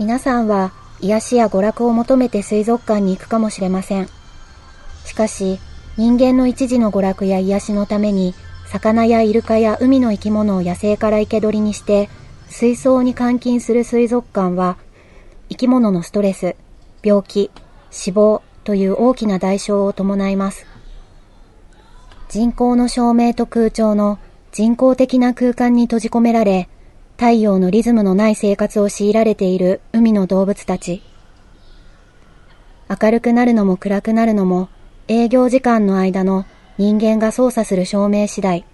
皆さんは癒しや娯楽を求めて水族館に行くかもしれません。しかし、人間の一時の娯楽や癒しのために、魚やイルカや海の生き物を野生から生け捕りにして、水槽に監禁する水族館は、生き物のストレス、病気、死亡という大きな代償を伴います。人工の照明と空調の人工的な空間に閉じ込められ、太陽のリズムのない生活を強いられている海の動物たち。明るくなるのも暗くなるのも営業時間の間の人間が操作する照明次第。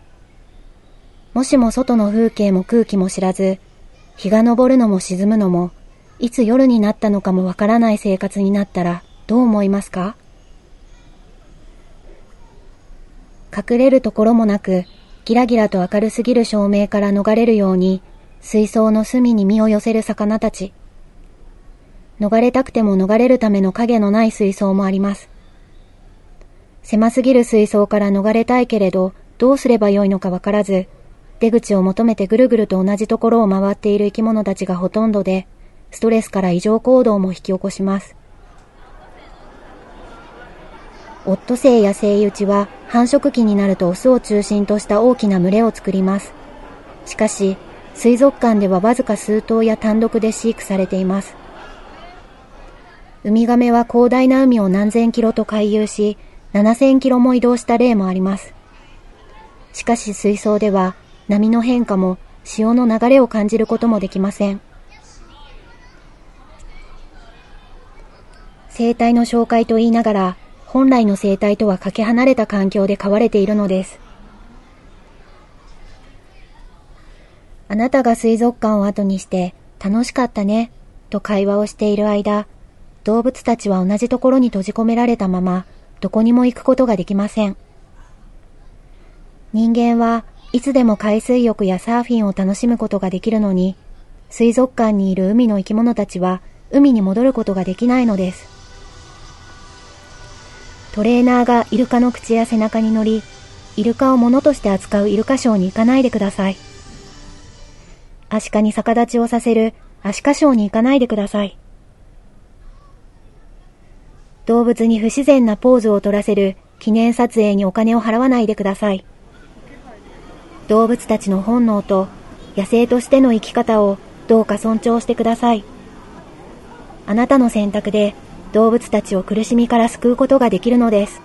もしも外の風景も空気も知らず、日が昇るのも沈むのも、いつ夜になったのかもわからない生活になったらどう思いますか？隠れるところもなく、ギラギラと明るすぎる照明から逃れるように水槽の隅に身を寄せる魚たち。逃れたくても逃れるための影のない水槽もあります。狭すぎる水槽から逃れたいけれど、どうすればよいのかわからず、出口を求めてぐるぐると同じところを回っている生き物たちがほとんどで、ストレスから異常行動も引き起こします。オットセイやセイウチは繁殖期になるとオスを中心とした大きな群れを作ります。しかし、水族館ではわずか数頭や単独で飼育されています。ウミガメは広大な海を何千キロと回遊し、7000キロも移動した例もあります。しかし水槽では波の変化も潮の流れを感じることもできません。生態の紹介と言いながら、本来の生態とはかけ離れた環境で飼われているのです。あなたが水族館を後にして楽しかったね、と会話をしている間、動物たちは同じところに閉じ込められたまま、どこにも行くことができません。人間はいつでも海水浴やサーフィンを楽しむことができるのに、水族館にいる海の生き物たちは海に戻ることができないのです。トレーナーがイルカの口や背中に乗り、イルカを物として扱うイルカショーに行かないでください。アシカに逆立ちをさせるアシカショーに行かないでください。動物に不自然なポーズを取らせる記念撮影にお金を払わないでください。動物たちの本能と野生としての生き方をどうか尊重してください。あなたの選択で動物たちを苦しみから救うことができるのです。